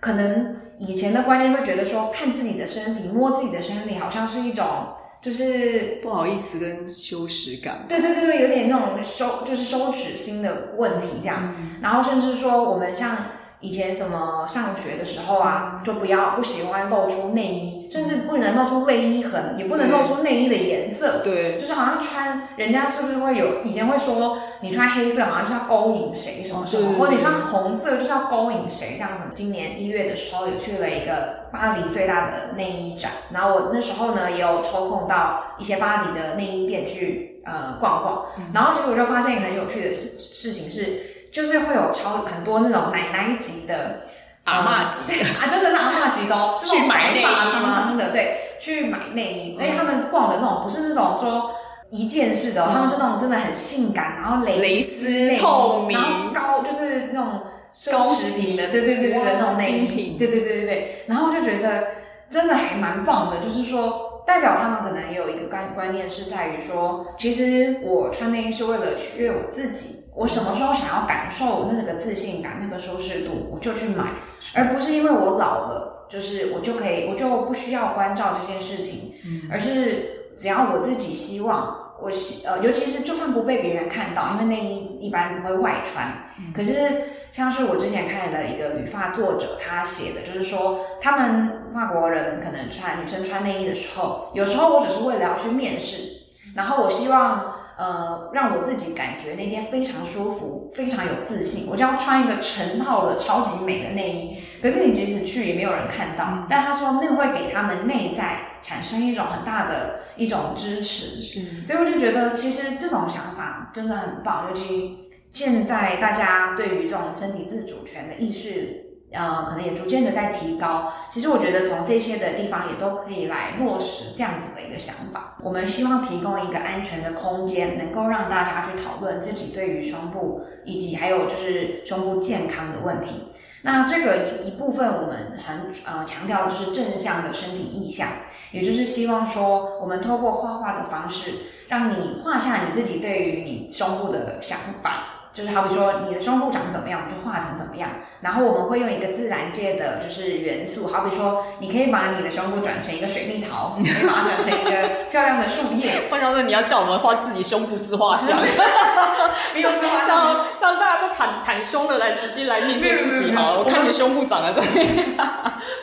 可能以前的观念会觉得说，看自己的身体、摸自己的身体，好像是一种就是不好意思跟羞耻感。对对对对，有点那种收，就是羞耻心的问题这样。嗯。然后甚至说我们像。以前什么上学的时候啊，就不要不喜欢露出内衣，甚至不能露出内衣痕，也不能露出内衣的颜色。对，就是好像穿人家是不是会有以前会说你穿黑色好像是要勾引谁什么什么，哦、或者你穿红色就是要勾引谁这样子。今年一月的时候，有去了一个巴黎最大的内衣展，然后我那时候呢也有抽空到一些巴黎的内衣店去呃逛逛，然后结果我就发现一个很有趣的事事情是。就是会有超很多那种奶奶级的阿嬷级的。啊，真的是阿嬷级的哦，<laughs> 去买内衣吗？的对，去买内衣，而且他们逛的那种不是那种说一件式的，他们是那种真的很性感，然后蕾蕾丝透明，然后高就是那种奢侈品的，对对对对对，那种内衣，对对对对对，然后就觉得真的还蛮棒的，就是说代表他们可能也有一个观观念是在于说，其实我穿内衣是为了取悦我自己。我什么时候想要感受那个自信感、那个舒适度，我就去买，而不是因为我老了，就是我就可以，我就不需要关照这件事情，而是只要我自己希望，我希呃，尤其是就算不被别人看到，因为内衣一般不会外穿，可是像是我之前看了一个旅发作者，他写的就是说，他们法国人可能穿女生穿内衣的时候，有时候我只是为了要去面试，然后我希望。呃，让我自己感觉那天非常舒服，非常有自信。我就要穿一个成套的超级美的内衣，可是你即使去也没有人看到。嗯、但他说那个会给他们内在产生一种很大的一种支持，是。所以我就觉得其实这种想法真的很棒，尤其现在大家对于这种身体自主权的意识呃，可能也逐渐的在提高。其实我觉得从这些的地方也都可以来落实这样子的一个想法。我们希望提供一个安全的空间，能够让大家去讨论自己对于胸部以及还有就是胸部健康的问题。那这个一一部分我们很呃强调的是正向的身体意象，也就是希望说我们透过画画的方式，让你画下你自己对于你胸部的想法。就是好比说你的胸部长怎么样，就画成怎么样。然后我们会用一个自然界的就是元素，好比说你可以把你的胸部转成一个水蜜桃，你可以把它转成一个漂亮的树叶。<laughs> 换句话说，你要叫我们画自己胸部自画像 <laughs> <laughs> 没有自画像，这样大家都袒袒胸的来直接来面对自己好了。我看你的胸部长在这里，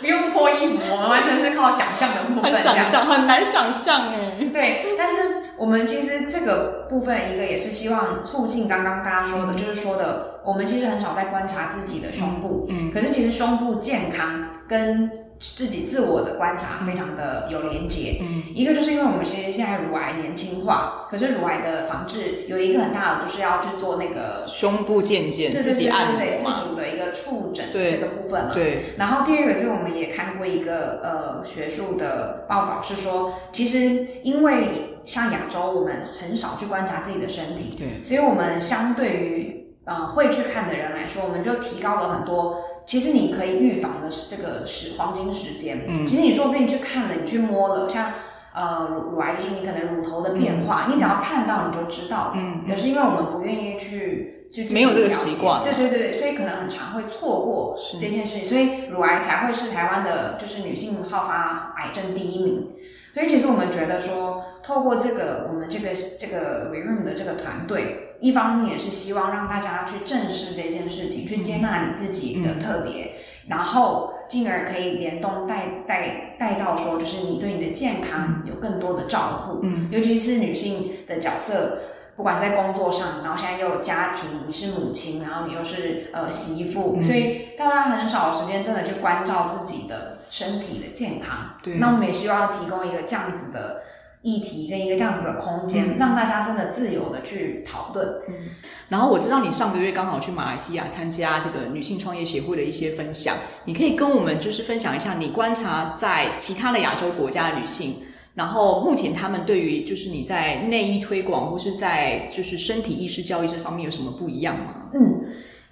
不用脱衣服，我们完全是靠想象的部分。很想象，很难想象哎。对，但是。我们其实这个部分，一个也是希望促进刚刚大家说的，就是说的，我们其实很少在观察自己的胸部，嗯，可是其实胸部健康跟自己自我的观察非常的有连结，嗯，一个就是因为我们其实现在乳癌年轻化，可是乳癌的防治有一个很大的就是要去做那个胸部健检，自己按摩，对，自主的一个触诊对这个部分嘛，对。然后第二个是我们也看过一个呃学术的报道，是说其实因为。像亚洲，我们很少去观察自己的身体，对，所以我们相对于呃会去看的人来说，我们就提高了很多。其实你可以预防的这个时黄金时间，嗯，其实你说不定去看了，你去摸了，像呃乳乳癌，就是你可能乳头的变化，嗯、你只要看到你就知道，嗯，可是因为我们不愿意去去没有这个习惯，对对对，所以可能很常会错过这件事情，所以乳癌才会是台湾的就是女性好发癌症第一名。所以其实我们觉得说，透过这个我们这个这个 Reroom 的这个团队，一方面也是希望让大家去正视这件事情，去接纳你自己的特别，嗯、然后进而可以联动带带带到说，就是你对你的健康有更多的照顾。嗯，尤其是女性的角色，不管是在工作上，然后现在又有家庭，你是母亲，然后你又是呃媳妇，嗯、所以大家很少有时间真的去关照自己的。身体的健康，对，那我们也希望提供一个这样子的议题跟一个这样子的空间，嗯、让大家真的自由的去讨论。嗯，然后我知道你上个月刚好去马来西亚参加这个女性创业协会的一些分享，你可以跟我们就是分享一下你观察在其他的亚洲国家的女性，然后目前她们对于就是你在内衣推广或是在就是身体意识教育这方面有什么不一样吗？嗯。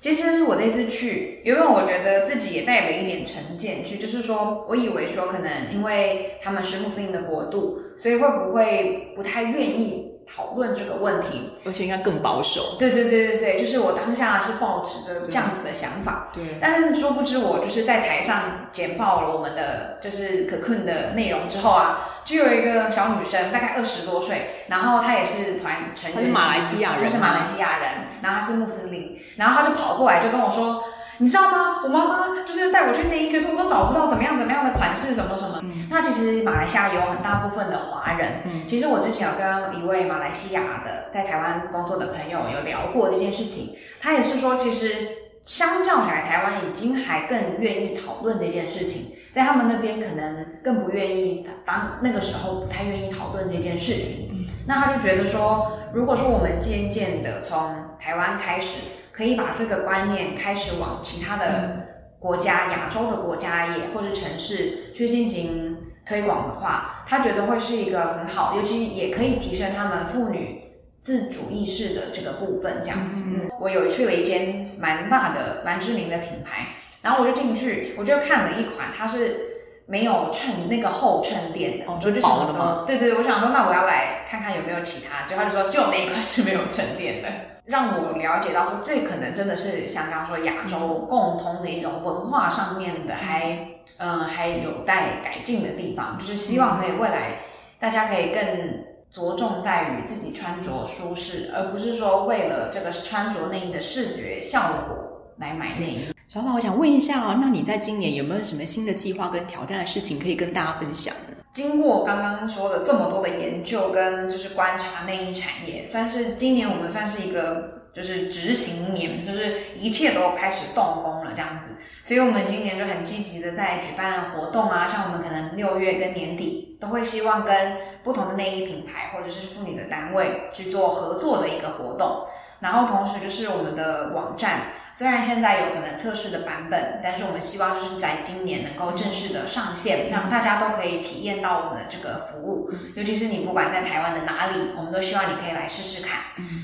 其实我这次去，因为我觉得自己也带了一点成见去，就是说我以为说可能因为他们是穆斯林的国度，所以会不会不太愿意讨论这个问题，而且应该更保守。对对对对对，就是我当下是抱持着这样子的想法。对。对，但是殊不知我就是在台上简报了我们的就是可困的内容之后啊。就有一个小女生，大概二十多岁，然后她也是团成员，她是马来西亚人，她是马来西亚人，然后她是穆斯林，然后她就跑过来就跟我说，你知道吗？我妈妈就是带我去内衣，可是我都找不到怎么样怎么样的款式，什么什么。嗯、那其实马来西亚有很大部分的华人，嗯，其实我之前有跟一位马来西亚的在台湾工作的朋友有聊过这件事情，他也是说，其实相较起来，台湾已经还更愿意讨论这件事情。在他们那边可能更不愿意，当那个时候不太愿意讨论这件事情。那他就觉得说，如果说我们渐渐的从台湾开始，可以把这个观念开始往其他的国家、亚洲的国家也或者城市去进行推广的话，他觉得会是一个很好，尤其也可以提升他们妇女自主意识的这个部分。这样子，嗯，我有去了一间蛮大的、蛮知名的品牌。然后我就进去，我就看了一款，它是没有衬那个厚衬垫的。哦，就薄的吗？对对，我想说，那我要来看看有没有其他。就他就说，就那一款是没有衬垫的，让我了解到说，这可能真的是像刚说亚洲共通的一种文化上面的，还嗯还有待改进的地方。就是希望可以未来大家可以更着重在于自己穿着舒适，而不是说为了这个穿着内衣的视觉效果来买内衣。小宝，我想问一下哦，那你在今年有没有什么新的计划跟挑战的事情可以跟大家分享呢？经过刚刚说的这么多的研究跟就是观察内衣产业，算是今年我们算是一个就是执行年，就是一切都开始动工了这样子。所以我们今年就很积极的在举办活动啊，像我们可能六月跟年底都会希望跟不同的内衣品牌或者是妇女的单位去做合作的一个活动，然后同时就是我们的网站。虽然现在有可能测试的版本，但是我们希望就是在今年能够正式的上线，让大家都可以体验到我们的这个服务。尤其是你不管在台湾的哪里，我们都希望你可以来试试看。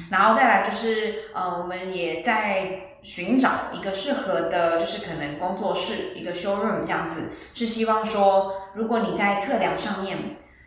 然后再来就是，呃，我们也在寻找一个适合的，就是可能工作室一个 showroom 这样子，是希望说，如果你在测量上面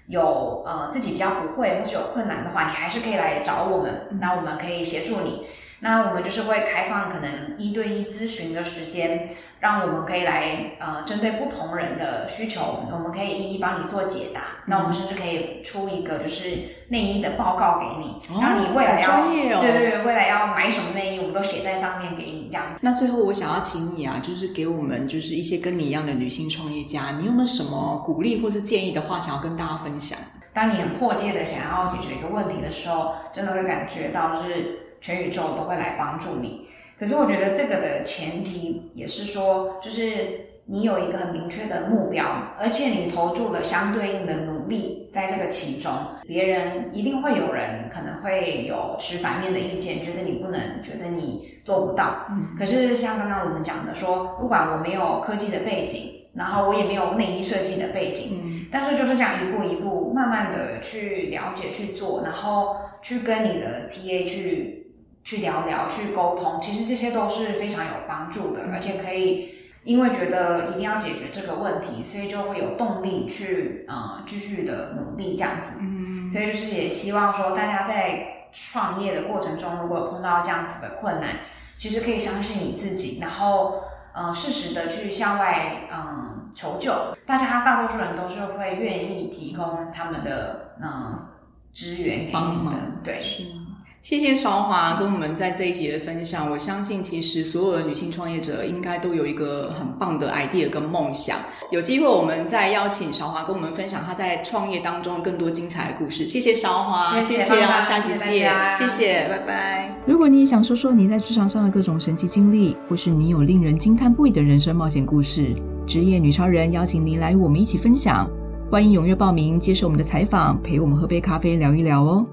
有呃自己比较不会或是有困难的话，你还是可以来找我们，那我们可以协助你。那我们就是会开放可能一对一咨询的时间，让我们可以来呃针对不同人的需求，我们可以一一帮你做解答。嗯、那我们甚至可以出一个就是内衣的报告给你，让、哦、你未来要、对对对，未来要买什么内衣，我们都写在上面给你这样。那最后我想要请你啊，就是给我们就是一些跟你一样的女性创业家，你有没有什么鼓励或是建议的话想要跟大家分享？当你很迫切的想要解决一个问题的时候，真的会感觉到就是。全宇宙都会来帮助你，可是我觉得这个的前提也是说，就是你有一个很明确的目标，而且你投注了相对应的努力在这个其中。别人一定会有人可能会有持反面的意见，觉得你不能，觉得你做不到。嗯，可是像刚刚我们讲的说，不管我没有科技的背景，然后我也没有内衣设计的背景，嗯，但是就是这样一步一步慢慢的去了解去做，然后去跟你的 TA 去。去聊聊，去沟通，其实这些都是非常有帮助的，而且可以因为觉得一定要解决这个问题，所以就会有动力去呃继续的努力这样子。嗯，所以就是也希望说大家在创业的过程中，如果碰到这样子的困难，其实可以相信你自己，然后呃适时的去向外嗯、呃、求救。大家大多数人都是会愿意提供他们的嗯、呃、资源给你的，对。是。谢谢韶华跟我们在这一集的分享。我相信，其实所有的女性创业者应该都有一个很棒的 idea 跟梦想。有机会，我们再邀请韶华跟我们分享她在创业当中更多精彩的故事。谢谢韶华，谢谢，下期见，谢谢，拜拜。如果你也想说说你在职场上的各种神奇经历，或是你有令人惊叹不已的人生冒险故事，职业女超人邀请您来与我们一起分享。欢迎踊跃报名，接受我们的采访，陪我们喝杯咖啡聊一聊哦。